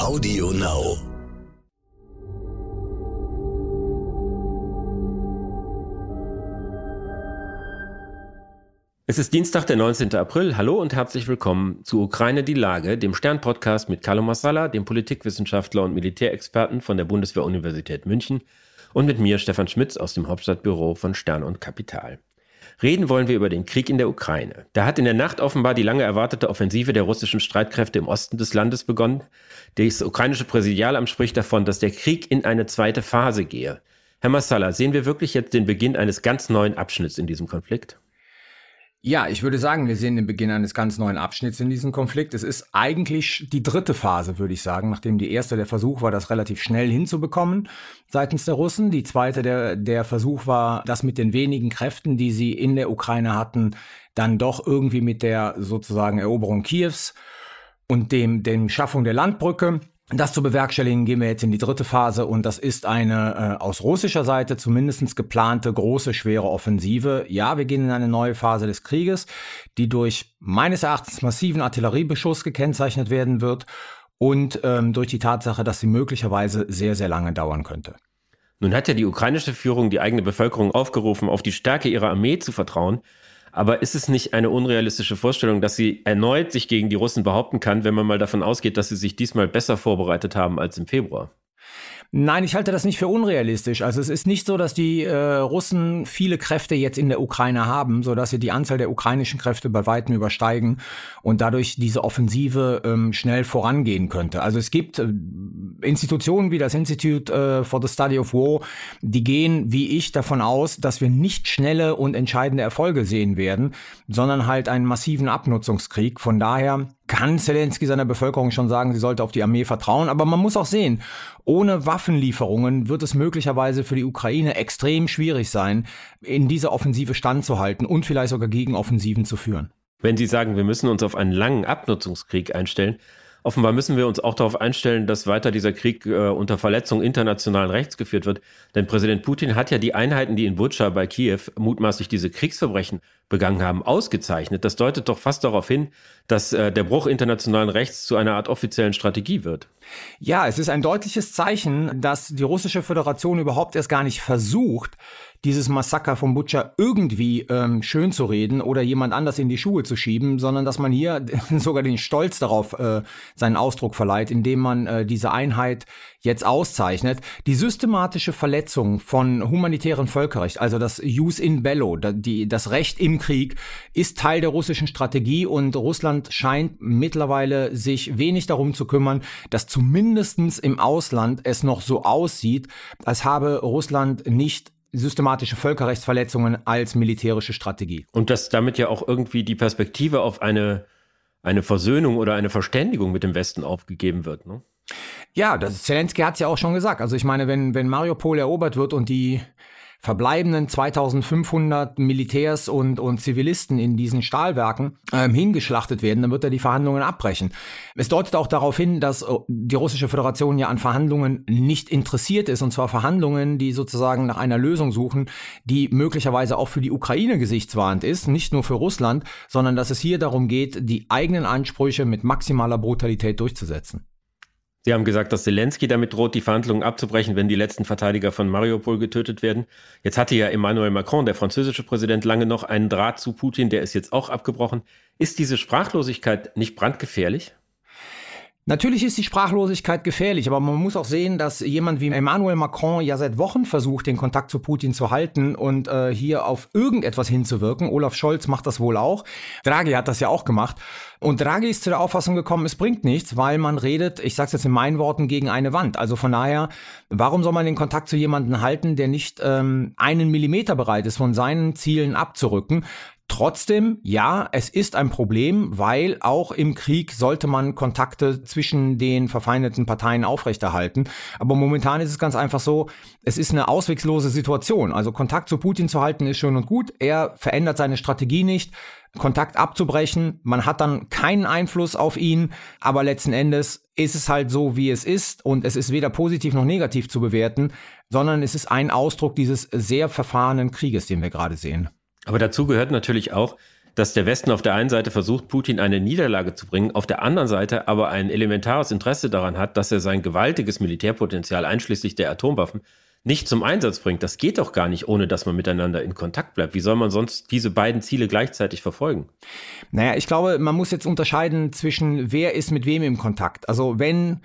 Audio Now. Es ist Dienstag, der 19. April. Hallo und herzlich willkommen zu Ukraine die Lage, dem Stern-Podcast mit Carlo Massala, dem Politikwissenschaftler und Militärexperten von der Bundeswehr-Universität München und mit mir, Stefan Schmitz, aus dem Hauptstadtbüro von Stern und Kapital. Reden wollen wir über den Krieg in der Ukraine. Da hat in der Nacht offenbar die lange erwartete Offensive der russischen Streitkräfte im Osten des Landes begonnen. Das ukrainische Präsidialamt spricht davon, dass der Krieg in eine zweite Phase gehe. Herr Massala, sehen wir wirklich jetzt den Beginn eines ganz neuen Abschnitts in diesem Konflikt? Ja, ich würde sagen, wir sehen den Beginn eines ganz neuen Abschnitts in diesem Konflikt. Es ist eigentlich die dritte Phase, würde ich sagen, nachdem die erste der Versuch war, das relativ schnell hinzubekommen seitens der Russen. Die zweite der, der Versuch war, das mit den wenigen Kräften, die sie in der Ukraine hatten, dann doch irgendwie mit der sozusagen Eroberung Kiews und dem, dem Schaffung der Landbrücke das zu bewerkstelligen, gehen wir jetzt in die dritte Phase und das ist eine äh, aus russischer Seite zumindestens geplante große, schwere Offensive. Ja, wir gehen in eine neue Phase des Krieges, die durch meines Erachtens massiven Artilleriebeschuss gekennzeichnet werden wird und ähm, durch die Tatsache, dass sie möglicherweise sehr, sehr lange dauern könnte. Nun hat ja die ukrainische Führung die eigene Bevölkerung aufgerufen, auf die Stärke ihrer Armee zu vertrauen. Aber ist es nicht eine unrealistische Vorstellung, dass sie erneut sich gegen die Russen behaupten kann, wenn man mal davon ausgeht, dass sie sich diesmal besser vorbereitet haben als im Februar? Nein, ich halte das nicht für unrealistisch. Also es ist nicht so, dass die äh, Russen viele Kräfte jetzt in der Ukraine haben, so dass sie die Anzahl der ukrainischen Kräfte bei weitem übersteigen und dadurch diese Offensive ähm, schnell vorangehen könnte. Also es gibt äh, Institutionen wie das Institute äh, for the Study of War, die gehen, wie ich, davon aus, dass wir nicht schnelle und entscheidende Erfolge sehen werden, sondern halt einen massiven Abnutzungskrieg. Von daher kann Zelensky seiner Bevölkerung schon sagen, sie sollte auf die Armee vertrauen. Aber man muss auch sehen, ohne Waffenlieferungen wird es möglicherweise für die Ukraine extrem schwierig sein, in dieser Offensive standzuhalten und vielleicht sogar Gegenoffensiven zu führen. Wenn Sie sagen, wir müssen uns auf einen langen Abnutzungskrieg einstellen, Offenbar müssen wir uns auch darauf einstellen, dass weiter dieser Krieg äh, unter Verletzung internationalen Rechts geführt wird. Denn Präsident Putin hat ja die Einheiten, die in Butscha bei Kiew mutmaßlich diese Kriegsverbrechen begangen haben, ausgezeichnet. Das deutet doch fast darauf hin, dass äh, der Bruch internationalen Rechts zu einer Art offiziellen Strategie wird. Ja, es ist ein deutliches Zeichen, dass die russische Föderation überhaupt erst gar nicht versucht, dieses Massaker von Butcher irgendwie ähm, schön zu reden oder jemand anders in die Schuhe zu schieben, sondern dass man hier sogar den Stolz darauf äh, seinen Ausdruck verleiht, indem man äh, diese Einheit jetzt auszeichnet. Die systematische Verletzung von humanitären Völkerrecht, also das Jus in bello, die, das Recht im Krieg, ist Teil der russischen Strategie und Russland scheint mittlerweile sich wenig darum zu kümmern, dass zumindestens im Ausland es noch so aussieht, als habe Russland nicht systematische Völkerrechtsverletzungen als militärische Strategie. Und dass damit ja auch irgendwie die Perspektive auf eine, eine Versöhnung oder eine Verständigung mit dem Westen aufgegeben wird. Ne? Ja, das, Zelensky hat es ja auch schon gesagt. Also ich meine, wenn, wenn Mariupol erobert wird und die verbleibenden 2500 Militärs und, und Zivilisten in diesen Stahlwerken ähm, hingeschlachtet werden, dann wird er die Verhandlungen abbrechen. Es deutet auch darauf hin, dass äh, die russische Föderation ja an Verhandlungen nicht interessiert ist, und zwar Verhandlungen, die sozusagen nach einer Lösung suchen, die möglicherweise auch für die Ukraine gesichtswahrend ist, nicht nur für Russland, sondern dass es hier darum geht, die eigenen Ansprüche mit maximaler Brutalität durchzusetzen. Sie haben gesagt, dass Zelensky damit droht, die Verhandlungen abzubrechen, wenn die letzten Verteidiger von Mariupol getötet werden. Jetzt hatte ja Emmanuel Macron, der französische Präsident, lange noch einen Draht zu Putin, der ist jetzt auch abgebrochen. Ist diese Sprachlosigkeit nicht brandgefährlich? Natürlich ist die Sprachlosigkeit gefährlich, aber man muss auch sehen, dass jemand wie Emmanuel Macron ja seit Wochen versucht, den Kontakt zu Putin zu halten und äh, hier auf irgendetwas hinzuwirken. Olaf Scholz macht das wohl auch. Draghi hat das ja auch gemacht. Und Draghi ist zu der Auffassung gekommen, es bringt nichts, weil man redet, ich sage es jetzt in meinen Worten, gegen eine Wand. Also von daher, warum soll man den Kontakt zu jemandem halten, der nicht ähm, einen Millimeter bereit ist, von seinen Zielen abzurücken? Trotzdem, ja, es ist ein Problem, weil auch im Krieg sollte man Kontakte zwischen den verfeindeten Parteien aufrechterhalten. Aber momentan ist es ganz einfach so, es ist eine auswegslose Situation. Also Kontakt zu Putin zu halten ist schön und gut. Er verändert seine Strategie nicht. Kontakt abzubrechen. Man hat dann keinen Einfluss auf ihn, aber letzten Endes ist es halt so, wie es ist und es ist weder positiv noch negativ zu bewerten, sondern es ist ein Ausdruck dieses sehr verfahrenen Krieges, den wir gerade sehen. Aber dazu gehört natürlich auch, dass der Westen auf der einen Seite versucht, Putin eine Niederlage zu bringen, auf der anderen Seite aber ein elementares Interesse daran hat, dass er sein gewaltiges Militärpotenzial einschließlich der Atomwaffen nicht zum Einsatz bringt. Das geht doch gar nicht, ohne dass man miteinander in Kontakt bleibt. Wie soll man sonst diese beiden Ziele gleichzeitig verfolgen? Naja, ich glaube, man muss jetzt unterscheiden zwischen, wer ist mit wem im Kontakt. Also wenn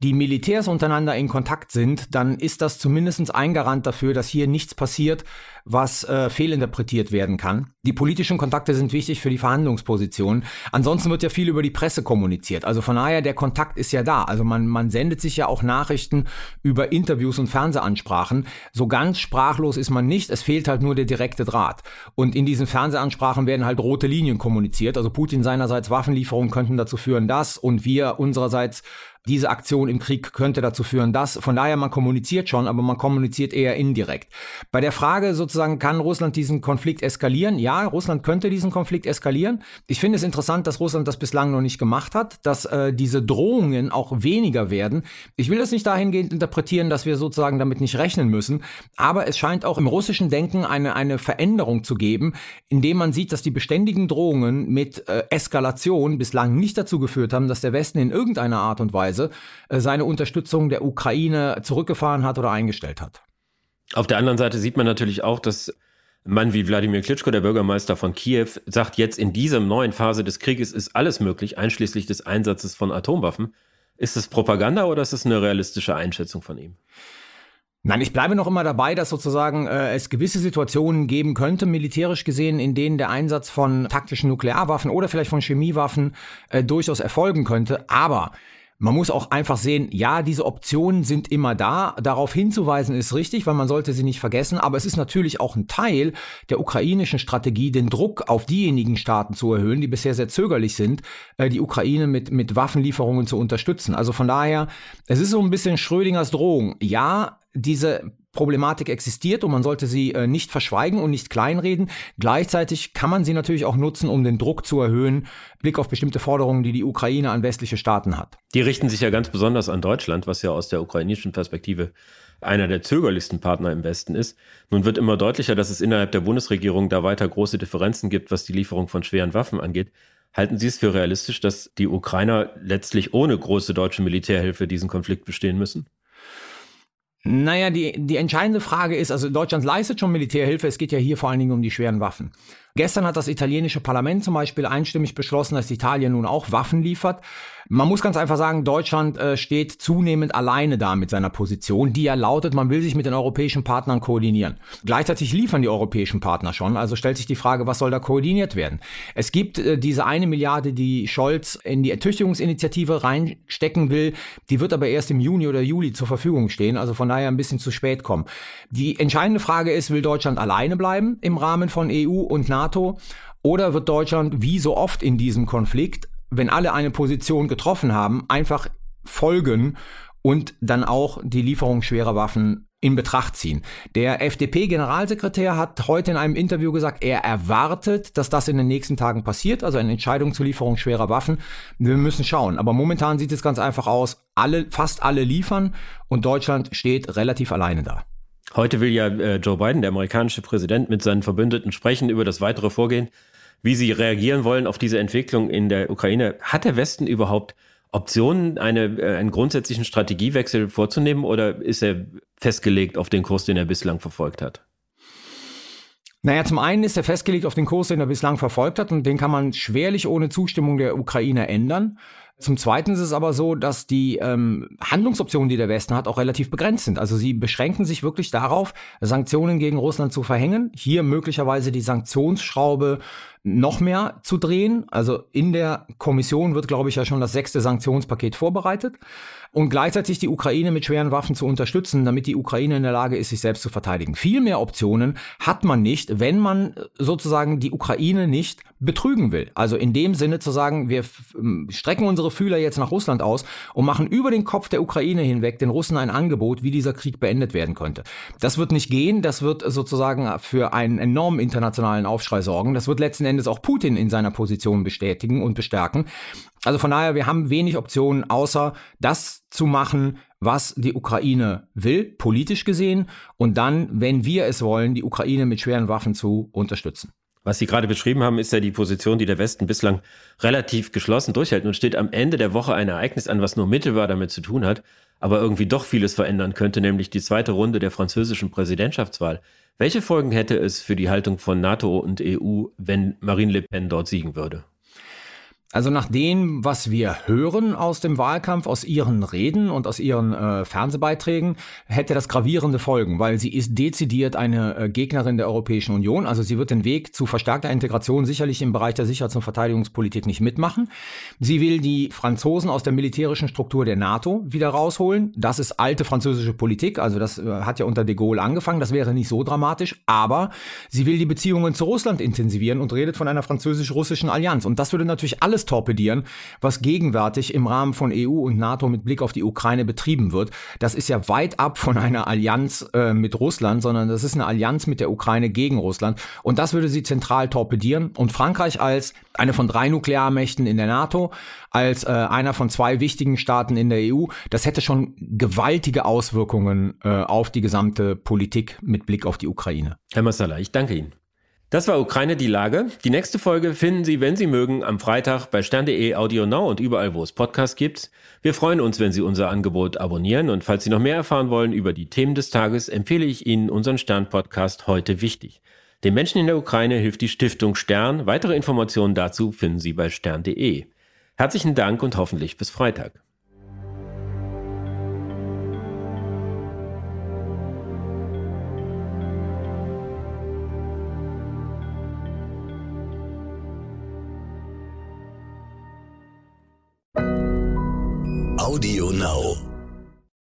die Militärs untereinander in Kontakt sind, dann ist das zumindest ein Garant dafür, dass hier nichts passiert, was äh, fehlinterpretiert werden kann. Die politischen Kontakte sind wichtig für die Verhandlungsposition. Ansonsten wird ja viel über die Presse kommuniziert. Also von daher, der Kontakt ist ja da. Also man, man sendet sich ja auch Nachrichten über Interviews und Fernsehansprachen. So ganz sprachlos ist man nicht. Es fehlt halt nur der direkte Draht. Und in diesen Fernsehansprachen werden halt rote Linien kommuniziert. Also Putin seinerseits Waffenlieferungen könnten dazu führen, dass und wir unsererseits diese Aktion im Krieg könnte dazu führen, dass. Von daher, man kommuniziert schon, aber man kommuniziert eher indirekt. Bei der Frage sozusagen, kann Russland diesen Konflikt eskalieren? Ja, Russland könnte diesen Konflikt eskalieren. Ich finde es interessant, dass Russland das bislang noch nicht gemacht hat, dass äh, diese Drohungen auch weniger werden. Ich will das nicht dahingehend interpretieren, dass wir sozusagen damit nicht rechnen müssen, aber es scheint auch im russischen Denken eine, eine Veränderung zu geben, indem man sieht, dass die beständigen Drohungen mit äh, Eskalation bislang nicht dazu geführt haben, dass der Westen in irgendeiner Art und Weise Weise äh, seine Unterstützung der Ukraine zurückgefahren hat oder eingestellt hat. Auf der anderen Seite sieht man natürlich auch, dass Mann wie Wladimir Klitschko, der Bürgermeister von Kiew, sagt jetzt in dieser neuen Phase des Krieges ist alles möglich, einschließlich des Einsatzes von Atomwaffen. Ist es Propaganda oder ist es eine realistische Einschätzung von ihm? Nein, ich bleibe noch immer dabei, dass sozusagen äh, es gewisse Situationen geben könnte, militärisch gesehen, in denen der Einsatz von taktischen Nuklearwaffen oder vielleicht von Chemiewaffen äh, durchaus erfolgen könnte. Aber man muss auch einfach sehen, ja, diese Optionen sind immer da. Darauf hinzuweisen ist richtig, weil man sollte sie nicht vergessen. Aber es ist natürlich auch ein Teil der ukrainischen Strategie, den Druck auf diejenigen Staaten zu erhöhen, die bisher sehr zögerlich sind, äh, die Ukraine mit, mit Waffenlieferungen zu unterstützen. Also von daher, es ist so ein bisschen Schrödingers Drohung. Ja, diese Problematik existiert und man sollte sie äh, nicht verschweigen und nicht kleinreden. Gleichzeitig kann man sie natürlich auch nutzen, um den Druck zu erhöhen, Blick auf bestimmte Forderungen, die die Ukraine an westliche Staaten hat. Die richten sich ja ganz besonders an Deutschland, was ja aus der ukrainischen Perspektive einer der zögerlichsten Partner im Westen ist. Nun wird immer deutlicher, dass es innerhalb der Bundesregierung da weiter große Differenzen gibt, was die Lieferung von schweren Waffen angeht. Halten Sie es für realistisch, dass die Ukrainer letztlich ohne große deutsche Militärhilfe diesen Konflikt bestehen müssen? Naja, die, die entscheidende Frage ist, also Deutschland leistet schon Militärhilfe, es geht ja hier vor allen Dingen um die schweren Waffen. Gestern hat das italienische Parlament zum Beispiel einstimmig beschlossen, dass Italien nun auch Waffen liefert. Man muss ganz einfach sagen, Deutschland äh, steht zunehmend alleine da mit seiner Position, die ja lautet, man will sich mit den europäischen Partnern koordinieren. Gleichzeitig liefern die europäischen Partner schon, also stellt sich die Frage, was soll da koordiniert werden? Es gibt äh, diese eine Milliarde, die Scholz in die Ertüchtigungsinitiative reinstecken will, die wird aber erst im Juni oder Juli zur Verfügung stehen, also von daher ein bisschen zu spät kommen. Die entscheidende Frage ist, will Deutschland alleine bleiben im Rahmen von EU und NATO? Oder wird Deutschland, wie so oft in diesem Konflikt, wenn alle eine Position getroffen haben, einfach folgen und dann auch die Lieferung schwerer Waffen in Betracht ziehen. Der FDP-Generalsekretär hat heute in einem Interview gesagt, er erwartet, dass das in den nächsten Tagen passiert, also eine Entscheidung zur Lieferung schwerer Waffen. Wir müssen schauen. Aber momentan sieht es ganz einfach aus, alle, fast alle liefern und Deutschland steht relativ alleine da. Heute will ja äh, Joe Biden, der amerikanische Präsident, mit seinen Verbündeten sprechen über das weitere Vorgehen wie sie reagieren wollen auf diese Entwicklung in der Ukraine. Hat der Westen überhaupt Optionen, eine, äh, einen grundsätzlichen Strategiewechsel vorzunehmen oder ist er festgelegt auf den Kurs, den er bislang verfolgt hat? Naja, zum einen ist er festgelegt auf den Kurs, den er bislang verfolgt hat und den kann man schwerlich ohne Zustimmung der Ukraine ändern. Zum Zweiten ist es aber so, dass die ähm, Handlungsoptionen, die der Westen hat, auch relativ begrenzt sind. Also sie beschränken sich wirklich darauf, Sanktionen gegen Russland zu verhängen, hier möglicherweise die Sanktionsschraube noch mehr zu drehen. Also in der Kommission wird, glaube ich, ja schon das sechste Sanktionspaket vorbereitet und gleichzeitig die Ukraine mit schweren Waffen zu unterstützen, damit die Ukraine in der Lage ist, sich selbst zu verteidigen. Viel mehr Optionen hat man nicht, wenn man sozusagen die Ukraine nicht betrügen will. Also in dem Sinne zu sagen, wir strecken unsere Fühler jetzt nach Russland aus und machen über den Kopf der Ukraine hinweg den Russen ein Angebot, wie dieser Krieg beendet werden könnte. Das wird nicht gehen, das wird sozusagen für einen enormen internationalen Aufschrei sorgen. Das wird letzten Endes auch Putin in seiner Position bestätigen und bestärken. Also von daher, wir haben wenig Optionen, außer das zu machen, was die Ukraine will, politisch gesehen, und dann, wenn wir es wollen, die Ukraine mit schweren Waffen zu unterstützen. Was Sie gerade beschrieben haben, ist ja die Position, die der Westen bislang relativ geschlossen durchhält. und steht am Ende der Woche ein Ereignis an, was nur mittelbar damit zu tun hat, aber irgendwie doch vieles verändern könnte, nämlich die zweite Runde der französischen Präsidentschaftswahl. Welche Folgen hätte es für die Haltung von NATO und EU, wenn Marine Le Pen dort siegen würde? Also nach dem, was wir hören aus dem Wahlkampf, aus ihren Reden und aus ihren äh, Fernsehbeiträgen, hätte das gravierende Folgen, weil sie ist dezidiert eine äh, Gegnerin der Europäischen Union. Also sie wird den Weg zu verstärkter Integration sicherlich im Bereich der Sicherheits- und Verteidigungspolitik nicht mitmachen. Sie will die Franzosen aus der militärischen Struktur der NATO wieder rausholen. Das ist alte französische Politik, also das äh, hat ja unter de Gaulle angefangen. Das wäre nicht so dramatisch, aber sie will die Beziehungen zu Russland intensivieren und redet von einer französisch-russischen Allianz. Und das würde natürlich alles alles torpedieren, was gegenwärtig im Rahmen von EU und NATO mit Blick auf die Ukraine betrieben wird. Das ist ja weit ab von einer Allianz äh, mit Russland, sondern das ist eine Allianz mit der Ukraine gegen Russland. Und das würde sie zentral torpedieren. Und Frankreich als eine von drei Nuklearmächten in der NATO, als äh, einer von zwei wichtigen Staaten in der EU, das hätte schon gewaltige Auswirkungen äh, auf die gesamte Politik mit Blick auf die Ukraine. Herr Massala, ich danke Ihnen. Das war Ukraine die Lage. Die nächste Folge finden Sie, wenn Sie mögen, am Freitag bei stern.de Audio Now und überall, wo es Podcasts gibt. Wir freuen uns, wenn Sie unser Angebot abonnieren und falls Sie noch mehr erfahren wollen über die Themen des Tages, empfehle ich Ihnen unseren Stern-Podcast heute wichtig. Den Menschen in der Ukraine hilft die Stiftung Stern. Weitere Informationen dazu finden Sie bei stern.de. Herzlichen Dank und hoffentlich bis Freitag.